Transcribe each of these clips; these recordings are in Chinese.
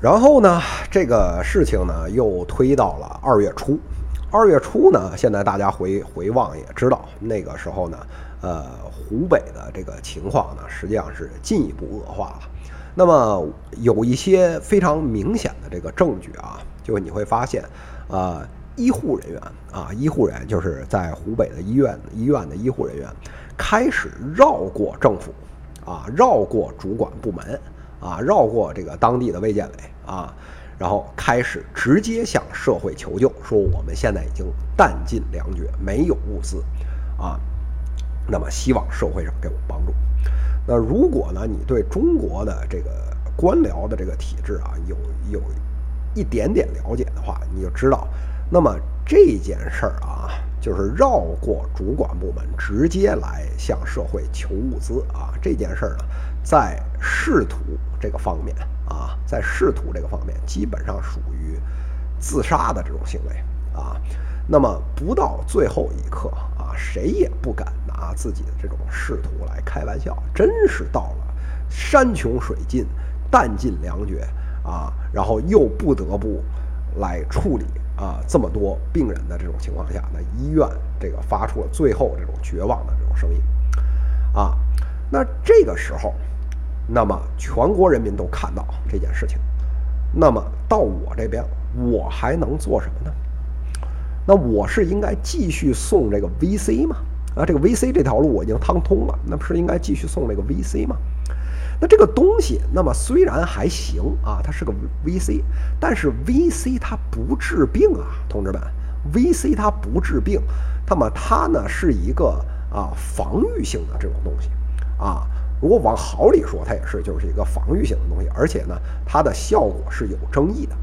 然后呢，这个事情呢又推到了二月初。二月初呢，现在大家回回望也知道，那个时候呢，呃，湖北的这个情况呢，实际上是进一步恶化了。那么有一些非常明显的这个证据啊，就你会发现，呃，医护人员啊，医护人员就是在湖北的医院医院的医护人员开始绕过政府啊，绕过主管部门。啊，绕过这个当地的卫健委啊，然后开始直接向社会求救，说我们现在已经弹尽粮绝，没有物资啊，那么希望社会上给我帮助。那如果呢，你对中国的这个官僚的这个体制啊，有有一点点了解的话，你就知道，那么这件事儿啊，就是绕过主管部门，直接来向社会求物资啊，这件事儿呢。在仕途这个方面啊，在仕途这个方面，基本上属于自杀的这种行为啊。那么不到最后一刻啊，谁也不敢拿自己的这种仕途来开玩笑。真是到了山穷水尽、弹尽粮绝啊，然后又不得不来处理啊这么多病人的这种情况下，那医院这个发出了最后这种绝望的这种声音啊。那这个时候。那么全国人民都看到这件事情，那么到我这边，我还能做什么呢？那我是应该继续送这个 VC 吗？啊，这个 VC 这条路我已经趟通了，那不是应该继续送这个 VC 吗？那这个东西，那么虽然还行啊，它是个 VC，但是 VC 它不治病啊，同志们，VC 它不治病，那么它呢是一个啊防御性的这种东西啊。如果往好里说，它也是就是一个防御性的东西，而且呢，它的效果是有争议的。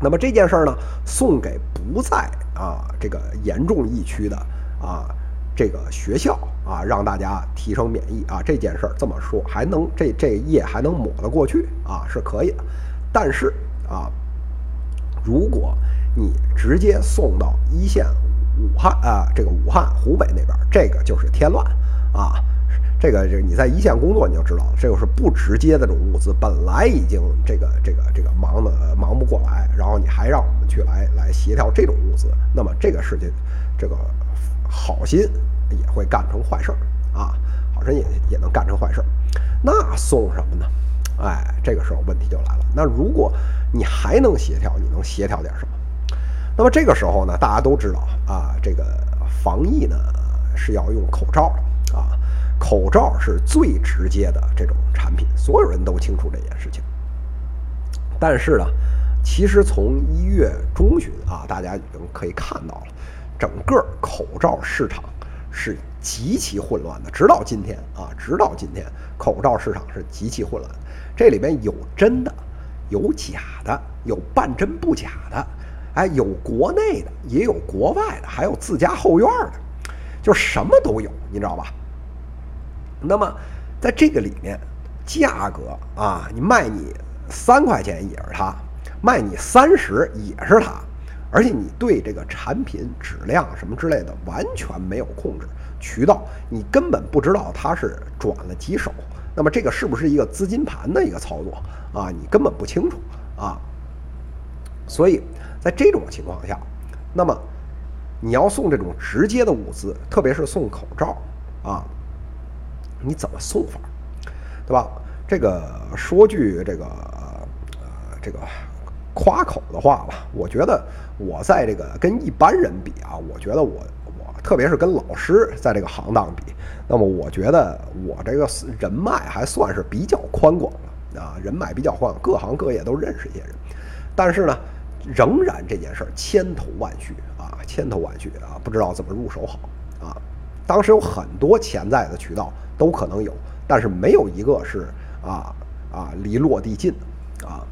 那么这件事儿呢，送给不在啊这个严重疫区的啊这个学校啊，让大家提升免疫啊，这件事儿这么说还能这这页还能抹得过去啊，是可以的。但是啊，如果你直接送到一线武汉啊，这个武汉湖北那边，这个就是添乱啊。这个这你在一线工作你就知道了，这个是不直接的这种物资，本来已经这个这个这个忙的忙不过来，然后你还让我们去来来协调这种物资，那么这个事情，这个好心也会干成坏事儿啊，好心也也能干成坏事儿。那送什么呢？哎，这个时候问题就来了。那如果你还能协调，你能协调点什么？那么这个时候呢，大家都知道啊，这个防疫呢是要用口罩的啊。口罩是最直接的这种产品，所有人都清楚这件事情。但是呢，其实从一月中旬啊，大家已经可以看到了，整个口罩市场是极其混乱的。直到今天啊，直到今天，口罩市场是极其混乱。这里边有真的，有假的，有半真不假的，哎，有国内的，也有国外的，还有自家后院的，就什么都有，你知道吧？那么，在这个里面，价格啊，你卖你三块钱也是它，卖你三十也是它，而且你对这个产品质量什么之类的完全没有控制，渠道你根本不知道它是转了几手，那么这个是不是一个资金盘的一个操作啊？你根本不清楚啊。所以在这种情况下，那么你要送这种直接的物资，特别是送口罩啊。你怎么送法，对吧？这个说句这个呃这个夸口的话吧，我觉得我在这个跟一般人比啊，我觉得我我特别是跟老师在这个行当比，那么我觉得我这个人脉还算是比较宽广的啊，人脉比较宽，各行各业都认识一些人。但是呢，仍然这件事儿千头万绪啊，千头万绪啊，不知道怎么入手好啊。当时有很多潜在的渠道。都可能有，但是没有一个是啊啊离落地近啊。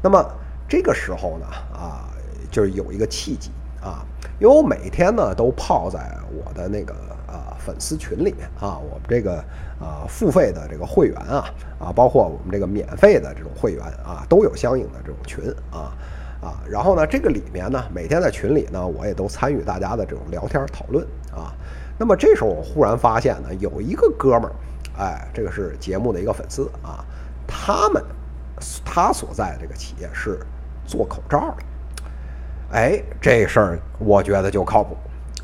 那么这个时候呢啊，就是有一个契机啊，因为我每天呢都泡在我的那个啊粉丝群里面啊，我们这个啊付费的这个会员啊啊，包括我们这个免费的这种会员啊，都有相应的这种群啊啊。然后呢，这个里面呢，每天在群里呢，我也都参与大家的这种聊天讨论啊。那么这时候我忽然发现呢，有一个哥们儿，哎，这个是节目的一个粉丝啊，他们他所在的这个企业是做口罩的。哎，这事儿我觉得就靠谱。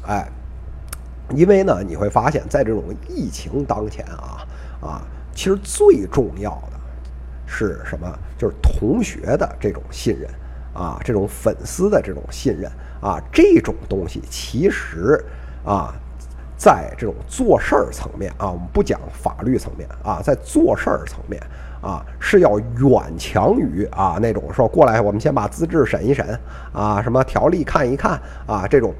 哎，因为呢，你会发现在这种疫情当前啊啊，其实最重要的是什么？就是同学的这种信任啊，这种粉丝的这种信任啊，这种东西其实啊。在这种做事儿层面啊，我们不讲法律层面啊，在做事儿层面啊，是要远强于啊那种说过来，我们先把资质审一审啊，什么条例看一看啊，这种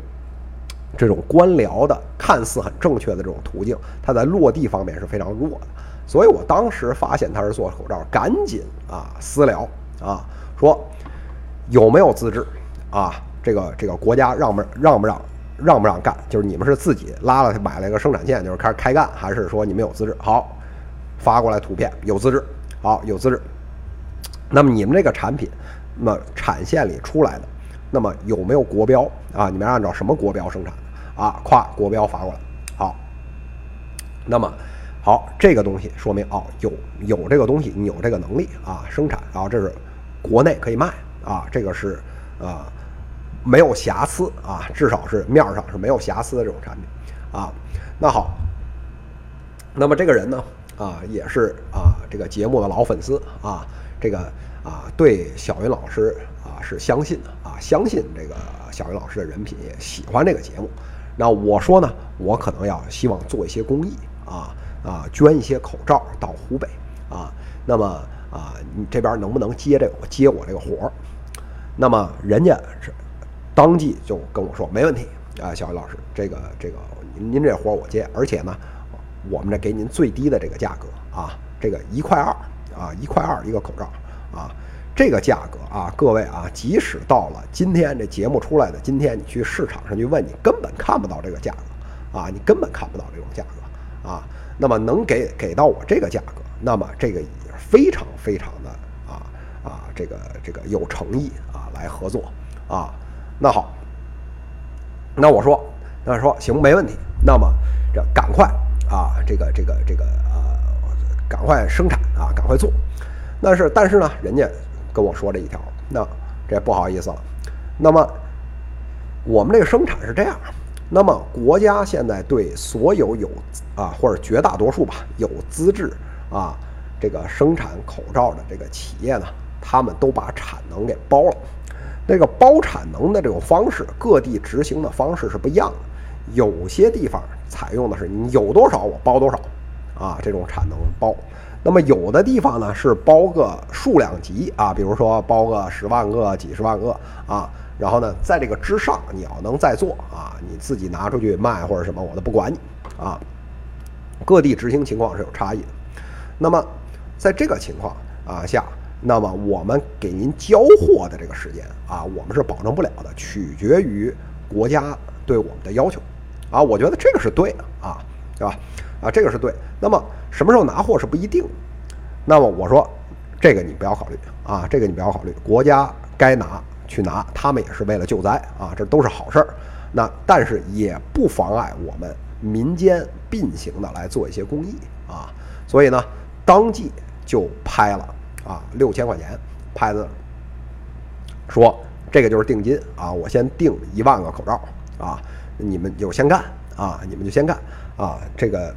这种官僚的看似很正确的这种途径，它在落地方面是非常弱的。所以我当时发现他是做口罩，赶紧啊私聊啊，说有没有资质啊？这个这个国家让不让不让？让不让干？就是你们是自己拉了买了一个生产线，就是开始开干，还是说你们有资质？好，发过来图片，有资质，好，有资质。那么你们这个产品，那么产线里出来的，那么有没有国标啊？你们按照什么国标生产的啊？跨国标发过来，好。那么好，这个东西说明哦，有有这个东西，你有这个能力啊，生产，然后这是国内可以卖啊，这个是啊。没有瑕疵啊，至少是面上是没有瑕疵的这种产品啊。那好，那么这个人呢啊，也是啊这个节目的老粉丝啊，这个啊对小云老师啊是相信的啊，相信这个小云老师的人品，喜欢这个节目。那我说呢，我可能要希望做一些公益啊啊，捐一些口罩到湖北啊。那么啊，你这边能不能接这个接我这个活儿？那么人家是。当即就跟我说没问题啊，小云老师，这个这个您您这活儿我接，而且呢，我们这给您最低的这个价格啊，这个一块二啊，一块二一个口罩啊，这个价格啊，各位啊，即使到了今天这节目出来的今天，你去市场上去问，你根本看不到这个价格啊，你根本看不到这种价格啊。那么能给给到我这个价格，那么这个也非常非常的啊啊，这个这个有诚意啊，来合作啊。那好，那我说，那说行没问题。那么这赶快啊，这个这个这个呃，赶快生产啊，赶快做。那是但是呢，人家跟我说这一条，那这不好意思了。那么我们这个生产是这样，那么国家现在对所有有啊或者绝大多数吧有资质啊这个生产口罩的这个企业呢，他们都把产能给包了。那个包产能的这种方式，各地执行的方式是不一样的。有些地方采用的是你有多少我包多少，啊，这种产能包。那么有的地方呢是包个数量级啊，比如说包个十万个、几十万个啊。然后呢，在这个之上，你要能再做啊，你自己拿出去卖或者什么，我都不管你啊。各地执行情况是有差异的。那么在这个情况啊下。那么我们给您交货的这个时间啊，我们是保证不了的，取决于国家对我们的要求，啊，我觉得这个是对的啊，对吧？啊，这个是对。那么什么时候拿货是不一定。那么我说，这个你不要考虑啊，这个你不要考虑，国家该拿去拿，他们也是为了救灾啊，这都是好事儿。那但是也不妨碍我们民间并行的来做一些公益啊，所以呢，当即就拍了。啊，六千块钱拍子，说这个就是定金啊，我先定一万个口罩啊，你们就先干啊，你们就先干啊，这个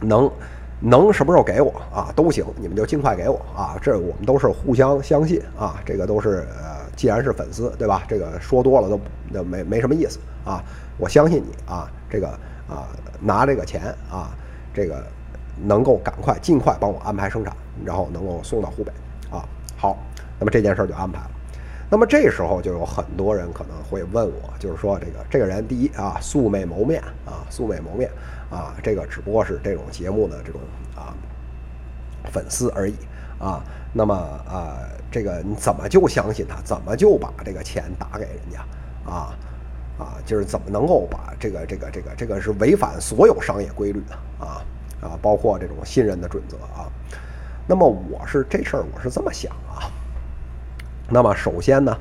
能能什么时候给我啊都行，你们就尽快给我啊，这我们都是互相相信啊，这个都是呃，既然是粉丝对吧？这个说多了都那没没什么意思啊，我相信你啊，这个啊拿这个钱啊，这个能够赶快尽快帮我安排生产。然后能够送到湖北，啊，好，那么这件事儿就安排了。那么这时候就有很多人可能会问我，就是说这个这个人，第一啊，素未谋面啊，素未谋面啊，这个只不过是这种节目的这种啊粉丝而已啊。那么啊，这个你怎么就相信他？怎么就把这个钱打给人家啊？啊，就是怎么能够把这个这个这个这个是违反所有商业规律的啊啊，包括这种信任的准则啊。那么我是这事儿，我是这么想啊。那么首先呢，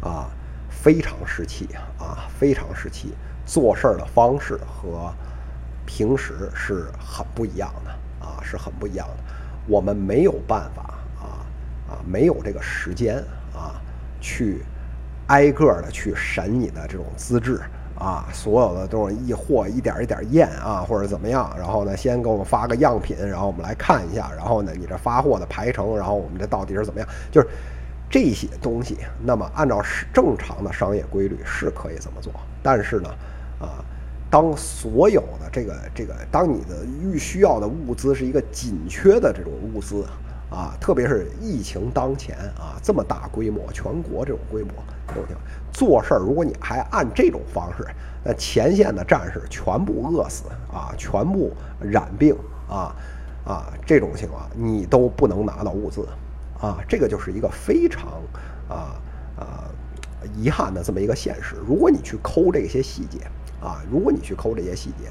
啊，非常时期啊，非常时期做事儿的方式和平时是很不一样的啊，是很不一样的。我们没有办法啊啊，没有这个时间啊，去挨个的去审你的这种资质啊，所有的这种一货一点一点验啊，或者怎么样，然后呢，先给我们发个样品，然后我们来看一下，然后呢，你这发货的排程，然后我们这到底是怎么样，就是这些东西。那么按照是正常的商业规律是可以这么做，但是呢，啊。当所有的这个这个，当你的预需要的物资是一个紧缺的这种物资啊，特别是疫情当前啊，这么大规模，全国这种规模这种情况，做事儿如果你还按这种方式，那前线的战士全部饿死啊，全部染病啊啊，这种情况你都不能拿到物资啊，这个就是一个非常啊啊遗憾的这么一个现实。如果你去抠这些细节。啊，如果你去抠这些细节，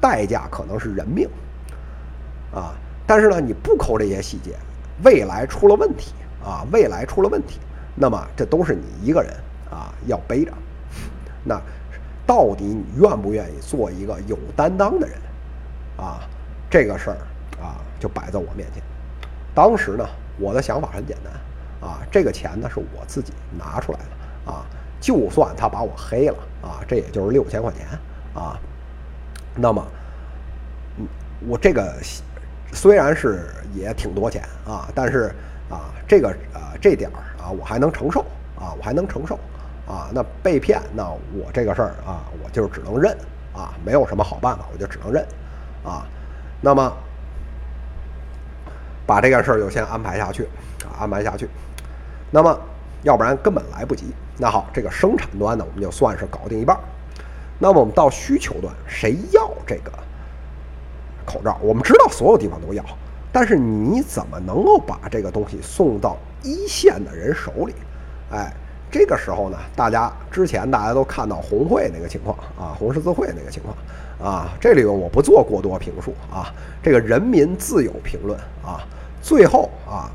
代价可能是人命，啊，但是呢，你不抠这些细节，未来出了问题啊，未来出了问题，那么这都是你一个人啊要背着。那到底你愿不愿意做一个有担当的人啊？这个事儿啊就摆在我面前。当时呢，我的想法很简单啊，这个钱呢是我自己拿出来的啊。就算他把我黑了啊，这也就是六千块钱啊。那么，嗯，我这个虽然是也挺多钱啊，但是啊，这个啊这点儿啊，我还能承受啊，我还能承受啊。那被骗，那我这个事儿啊，我就只能认啊，没有什么好办法，我就只能认啊。那么，把这个事儿就先安排下去啊，安排下去。那么。要不然根本来不及。那好，这个生产端呢，我们就算是搞定一半。那么我们到需求端，谁要这个口罩？我们知道所有地方都要，但是你怎么能够把这个东西送到一线的人手里？哎，这个时候呢，大家之前大家都看到红会那个情况啊，红十字会那个情况啊，这里边我不做过多评述啊，这个人民自有评论啊。最后啊。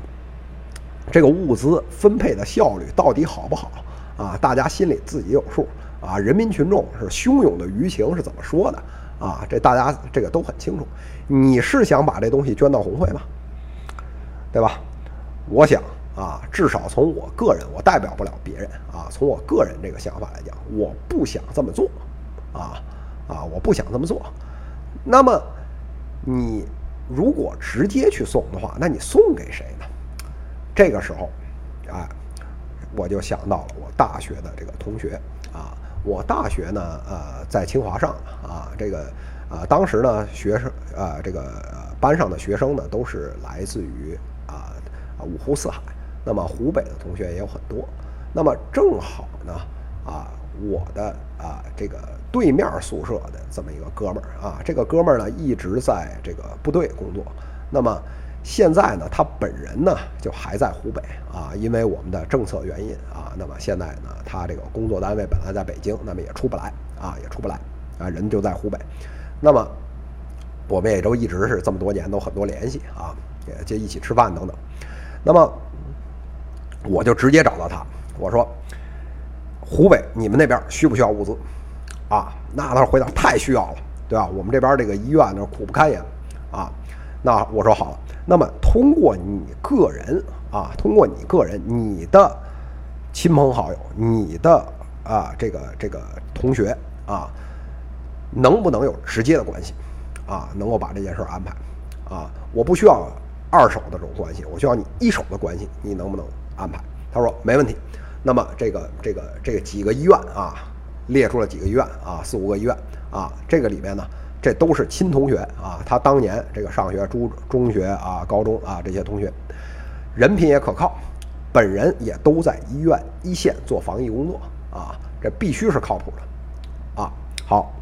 这个物资分配的效率到底好不好啊？大家心里自己有数啊。人民群众是汹涌的舆情是怎么说的啊？这大家这个都很清楚。你是想把这东西捐到红会吗？对吧？我想啊，至少从我个人，我代表不了别人啊。从我个人这个想法来讲，我不想这么做啊啊！我不想这么做。那么你如果直接去送的话，那你送给谁呢？这个时候，啊，我就想到了我大学的这个同学啊，我大学呢，呃，在清华上啊，这个啊，当时呢，学生啊，这个班上的学生呢，都是来自于啊啊五湖四海，那么湖北的同学也有很多，那么正好呢，啊，我的啊这个对面宿舍的这么一个哥们儿啊，这个哥们儿呢，一直在这个部队工作，那么。现在呢，他本人呢就还在湖北啊，因为我们的政策原因啊，那么现在呢，他这个工作单位本来在北京，那么也出不来啊，也出不来啊，人就在湖北。那么我们也都一直是这么多年都很多联系啊，也就一起吃饭等等。那么我就直接找到他，我说：“湖北你们那边需不需要物资？”啊，那他回答：“太需要了，对吧？我们这边这个医院那苦不堪言啊。”那我说好了。那么通过你个人啊，通过你个人，你的亲朋好友，你的啊这个这个同学啊，能不能有直接的关系啊？能够把这件事安排啊？我不需要二手的这种关系，我需要你一手的关系，你能不能安排？他说没问题。那么这个这个这个几个医院啊，列出了几个医院啊，四五个医院啊，这个里面呢。这都是亲同学啊，他当年这个上学中中学啊、高中啊这些同学，人品也可靠，本人也都在医院一线做防疫工作啊，这必须是靠谱的啊。好，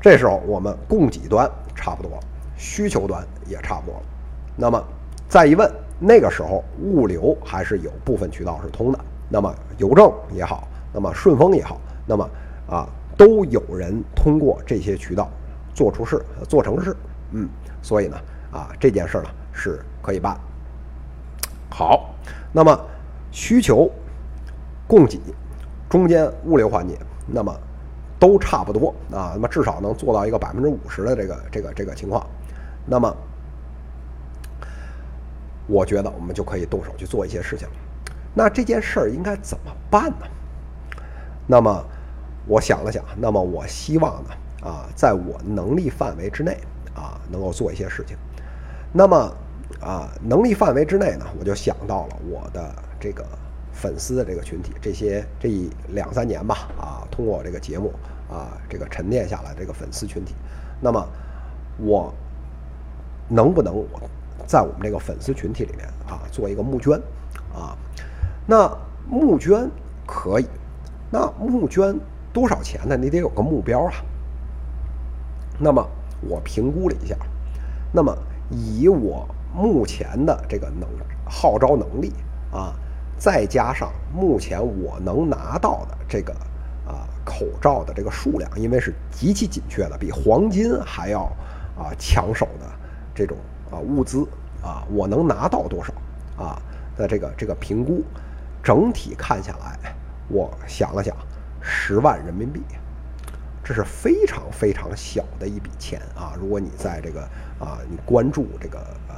这时候我们供给端差不多了，需求端也差不多了。那么再一问，那个时候物流还是有部分渠道是通的，那么邮政也好，那么顺丰也好，那么啊。都有人通过这些渠道做出事、做成事，嗯，所以呢，啊，这件事呢是可以办。好，那么需求、供给中间物流环节，那么都差不多啊，那么至少能做到一个百分之五十的这个这个这个情况。那么我觉得我们就可以动手去做一些事情了。那这件事儿应该怎么办呢？那么我想了想，那么我希望呢，啊，在我能力范围之内啊，能够做一些事情。那么啊，能力范围之内呢，我就想到了我的这个粉丝的这个群体，这些这一两三年吧，啊，通过我这个节目啊，这个沉淀下来这个粉丝群体，那么我能不能在我们这个粉丝群体里面啊，做一个募捐啊？那募捐可以，那募捐多少钱呢？你得有个目标啊。那么我评估了一下，那么以我目前的这个能号召能力啊，再加上目前我能拿到的这个啊口罩的这个数量，因为是极其紧缺的，比黄金还要啊抢手的这种啊物资啊，我能拿到多少啊的这个这个评估。整体看下来，我想了想，十万人民币，这是非常非常小的一笔钱啊！如果你在这个啊，你关注这个呃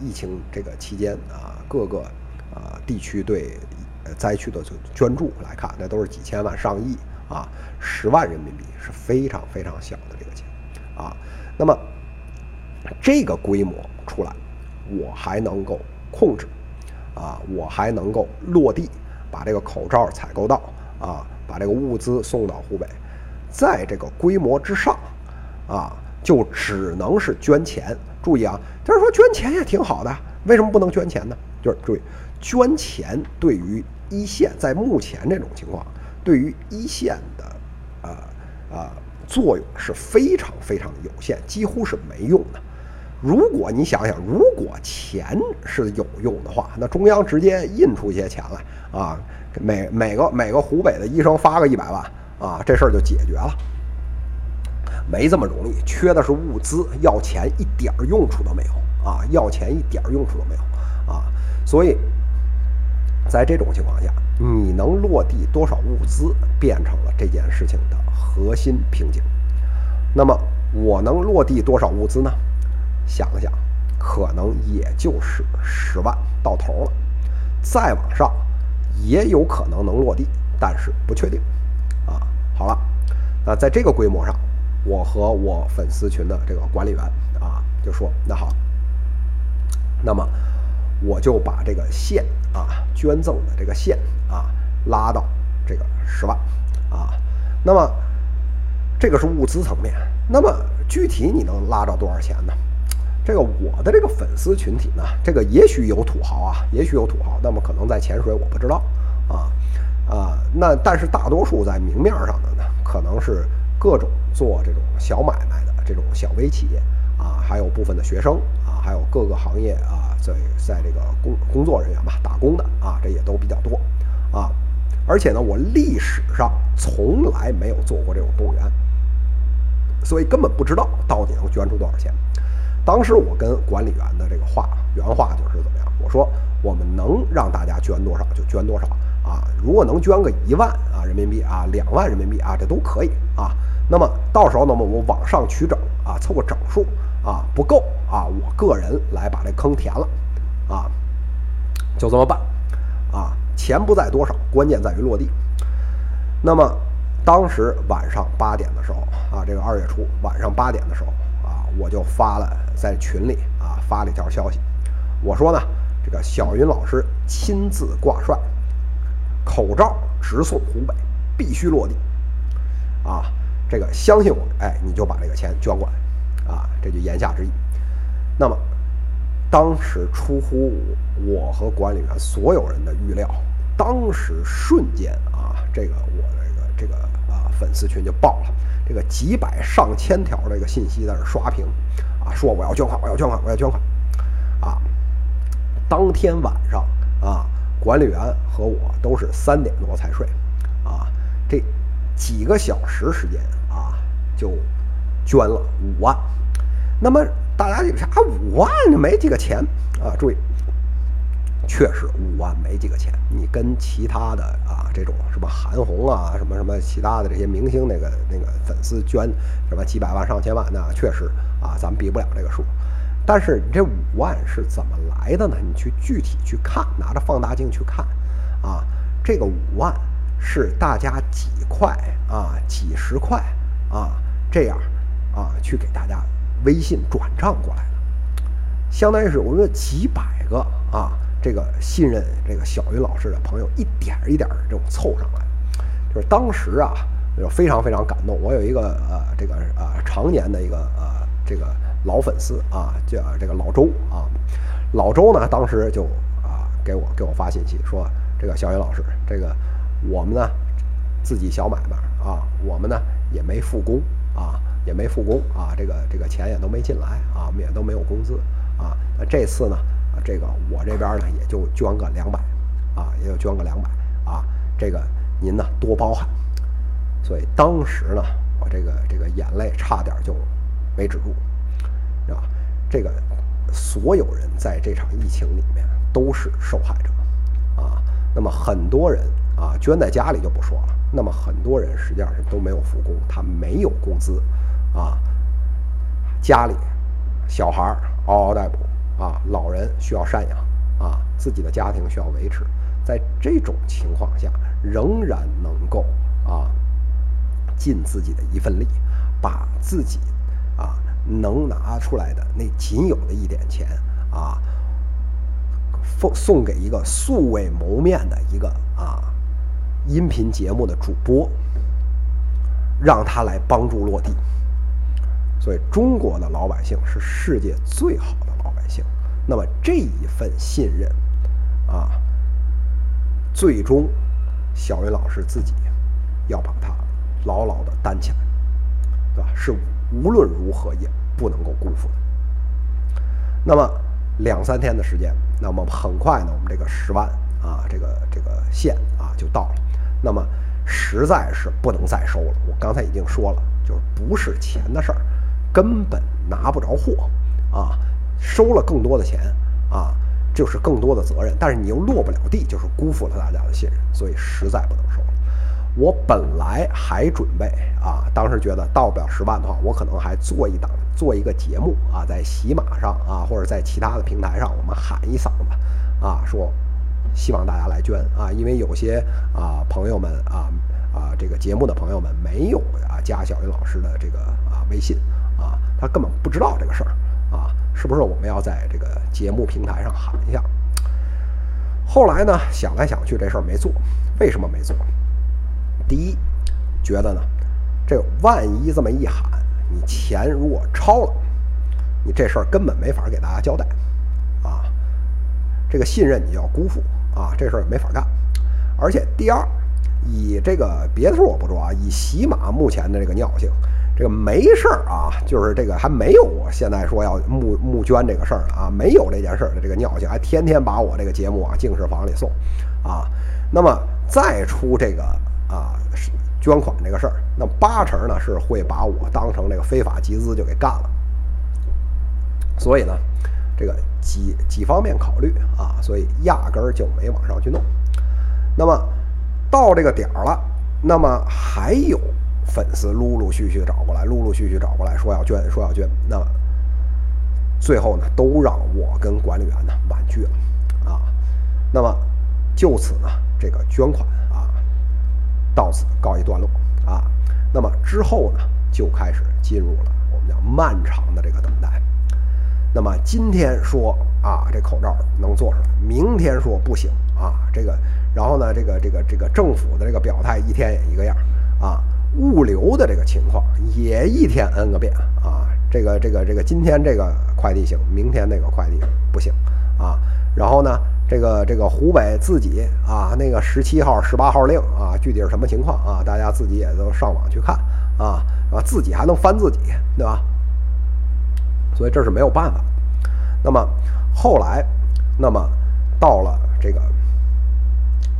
疫情这个期间啊，各个啊地区对灾区的捐助来看，那都是几千万上亿啊！十万人民币是非常非常小的这个钱啊。那么这个规模出来，我还能够控制。啊，我还能够落地把这个口罩采购到啊，把这个物资送到湖北，在这个规模之上，啊，就只能是捐钱。注意啊，就是说捐钱也挺好的，为什么不能捐钱呢？就是注意，捐钱对于一线，在目前这种情况，对于一线的呃呃作用是非常非常有限，几乎是没用的。如果你想想，如果钱是有用的话，那中央直接印出一些钱来啊，每每个每个湖北的医生发个一百万啊，这事儿就解决了。没这么容易，缺的是物资，要钱一点儿用处都没有啊，要钱一点儿用处都没有啊。所以，在这种情况下，你能落地多少物资，变成了这件事情的核心瓶颈。那么，我能落地多少物资呢？想了想，可能也就是十万到头了，再往上也有可能能落地，但是不确定。啊，好了，那在这个规模上，我和我粉丝群的这个管理员啊，就说那好，那么我就把这个线啊，捐赠的这个线啊，拉到这个十万啊，那么这个是物资层面，那么具体你能拉着多少钱呢？这个我的这个粉丝群体呢，这个也许有土豪啊，也许有土豪，那么可能在潜水我不知道啊啊，那但是大多数在明面上的呢，可能是各种做这种小买卖的这种小微企业啊，还有部分的学生啊，还有各个行业啊，在在这个工工作人员吧，打工的啊，这也都比较多啊，而且呢，我历史上从来没有做过这种动员，所以根本不知道到底能捐出多少钱。当时我跟管理员的这个话原话就是怎么样？我说我们能让大家捐多少就捐多少啊，如果能捐个一万啊人民币啊两万人民币啊这都可以啊。那么到时候呢我们往上取整啊凑个整数啊不够啊我个人来把这坑填了啊，就这么办啊。钱不在多少，关键在于落地。那么当时晚上八点的时候啊，这个二月初晚上八点的时候。我就发了在群里啊发了一条消息，我说呢，这个小云老师亲自挂帅，口罩直送湖北，必须落地，啊，这个相信我，哎，你就把这个钱捐过来，啊，这就言下之意。那么，当时出乎我和管理员所有人的预料，当时瞬间啊，这个我这个这个粉丝群就爆了。这个几百上千条这个信息在这刷屏，啊，说我要捐款，我要捐款，我要捐款，啊，当天晚上啊，管理员和我都是三点多才睡，啊，这几个小时时间啊，就捐了五万。那么大家就啥五万没几个钱啊？注意。确实五万没几个钱，你跟其他的啊这种什么韩红啊什么什么其他的这些明星那个那个粉丝捐什么几百万上千万，那确实啊咱们比不了这个数。但是你这五万是怎么来的呢？你去具体去看，拿着放大镜去看，啊，这个五万是大家几块啊，几十块啊，这样啊，去给大家微信转账过来的，相当于是我们几百个啊，这个信任这个小云老师的朋友一点一点这种凑上来，就是当时啊，就非常非常感动。我有一个呃，这个呃，常年的一个呃，这个。老粉丝啊，叫这个老周啊，老周呢，当时就啊给我给我发信息说，这个小云老师，这个我们呢自己小买卖啊，我们呢也没复工啊，也没复工啊，这个这个钱也都没进来啊，我们也都没有工资啊，那这次呢，这个我这边呢也就捐个两百啊，也就捐个两百啊，这个您呢多包涵。所以当时呢，我这个这个眼泪差点就没止住。是吧？这个所有人在这场疫情里面都是受害者啊。那么很多人啊，捐在家里就不说了。那么很多人实际上是都没有复工，他没有工资啊。家里小孩嗷嗷待哺啊，老人需要赡养啊，自己的家庭需要维持。在这种情况下，仍然能够啊尽自己的一份力，把自己啊。能拿出来的那仅有的一点钱啊，送送给一个素未谋面的一个啊音频节目的主播，让他来帮助落地。所以中国的老百姓是世界最好的行。那么这一份信任啊，最终小云老师自己要把它牢牢的担起来，对吧？是。无论如何也不能够辜负的。那么两三天的时间，那么很快呢，我们这个十万啊，这个这个线啊就到了。那么实在是不能再收了。我刚才已经说了，就是不是钱的事儿，根本拿不着货啊。收了更多的钱啊，就是更多的责任，但是你又落不了地，就是辜负了大家的信任，所以实在不能收了。我本来还准备啊，当时觉得到不了十万的话，我可能还做一档做一个节目啊，在喜马上啊，或者在其他的平台上，我们喊一嗓子啊，说希望大家来捐啊，因为有些啊朋友们啊啊这个节目的朋友们没有啊加小云老师的这个啊微信啊，他根本不知道这个事儿，是不是我们要在这个节目平台上喊一下？后来呢，想来想去这事儿没做，为什么没做？第一，觉得呢，这万一这么一喊，你钱如果超了，你这事儿根本没法给大家交代，啊，这个信任你要辜负啊，这事儿没法干。而且第二，以这个别的事儿我不说啊，以喜马目前的这个尿性，这个没事儿啊，就是这个还没有我现在说要募募捐这个事儿呢啊，没有这件事儿的这个尿性，还天天把我这个节目啊净室房里送，啊，那么再出这个。啊，捐款这个事儿，那八成呢是会把我当成这个非法集资就给干了。所以呢，这个几几方面考虑啊，所以压根儿就没往上去弄。那么到这个点儿了，那么还有粉丝陆陆续续找过来，陆陆续续找过来说要捐，说要捐。那最后呢，都让我跟管理员呢婉拒了啊。那么就此呢，这个捐款啊。到此告一段落啊，那么之后呢，就开始进入了我们叫漫长的这个等待。那么今天说啊，这口罩能做出来，明天说不行啊，这个，然后呢，这个这个这个政府的这个表态一天也一个样啊，物流的这个情况也一天 n 个变啊，这个这个这个今天这个快递行，明天那个快递不行啊，然后呢？这个这个湖北自己啊，那个十七号、十八号令啊，具体是什么情况啊？大家自己也都上网去看啊，啊，自己还能翻自己，对吧？所以这是没有办法。那么后来，那么到了这个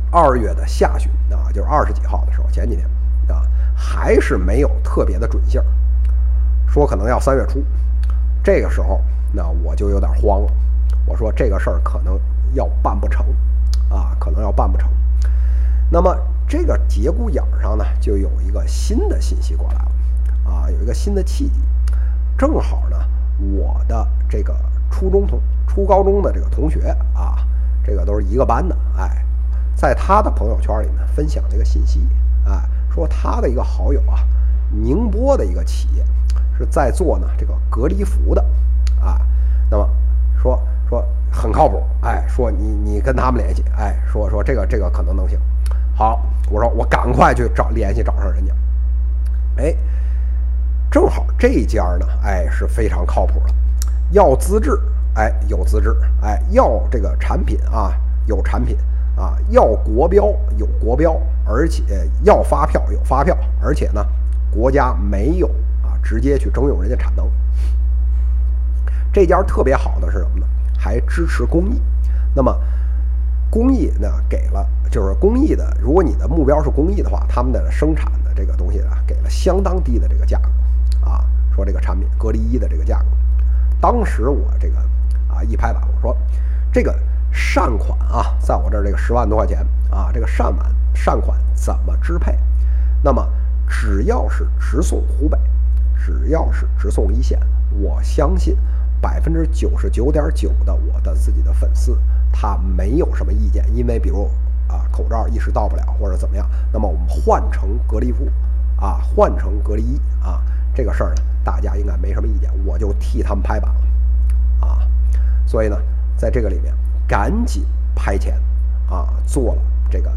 二月的下旬啊，就是二十几号的时候，前几天啊，还是没有特别的准信儿，说可能要三月初。这个时候，那我就有点慌了。我说这个事儿可能。要办不成，啊，可能要办不成。那么这个节骨眼上呢，就有一个新的信息过来了，啊，有一个新的契机。正好呢，我的这个初中同初高中的这个同学啊，这个都是一个班的，哎，在他的朋友圈里面分享这个信息，哎，说他的一个好友啊，宁波的一个企业是在做呢这个隔离服的，啊，那么说说很靠谱，哎，说你你跟他们联系，哎，说说这个这个可能能行。好，我说我赶快去找联系找上人家，哎。正好这家呢，哎，是非常靠谱的。要资质，哎，有资质，哎，要这个产品啊，有产品啊，要国标有国标，而且要发票有发票，而且呢，国家没有啊直接去征用人家产能。这家特别好的是什么呢？还支持公益。那么公益呢，给了就是公益的，如果你的目标是公益的话，他们的生产的这个东西啊，给了相当低的这个价格。啊，说这个产品隔离衣的这个价格，当时我这个啊一拍板，我说这个善款啊，在我这儿这个十万多块钱啊，这个善款善款怎么支配？那么只要是直送湖北，只要是直送一线，我相信百分之九十九点九的我的自己的粉丝他没有什么意见，因为比如啊口罩一时到不了或者怎么样，那么我们换成隔离服啊，换成隔离衣啊。这个事儿呢，大家应该没什么意见，我就替他们拍板了，啊，所以呢，在这个里面赶紧拍钱，啊，做了这个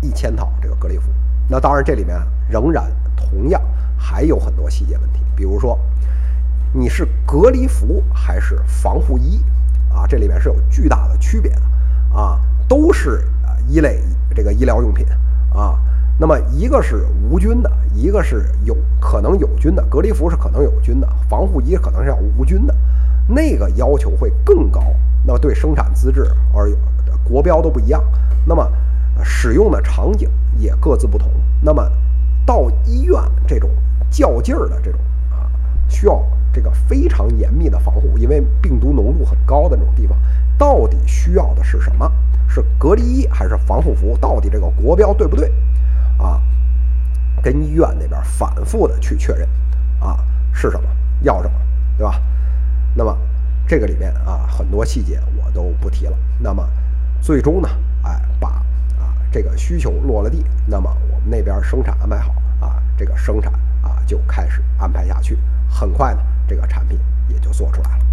一千套这个隔离服。那当然，这里面仍然同样还有很多细节问题，比如说你是隔离服还是防护衣，啊，这里面是有巨大的区别的，啊，都是啊一类这个医疗用品，啊。那么一个是无菌的，一个是有可能有菌的。隔离服是可能有菌的，防护衣可能是要无菌的，那个要求会更高。那么对生产资质而国标都不一样，那么使用的场景也各自不同。那么到医院这种较劲儿的这种啊，需要这个非常严密的防护，因为病毒浓度很高的这种地方，到底需要的是什么？是隔离衣还是防护服？到底这个国标对不对？啊，跟医院那边反复的去确认，啊是什么要什么，对吧？那么这个里面啊很多细节我都不提了。那么最终呢，哎把啊这个需求落了地，那么我们那边生产安排好啊，这个生产啊就开始安排下去，很快呢这个产品也就做出来了。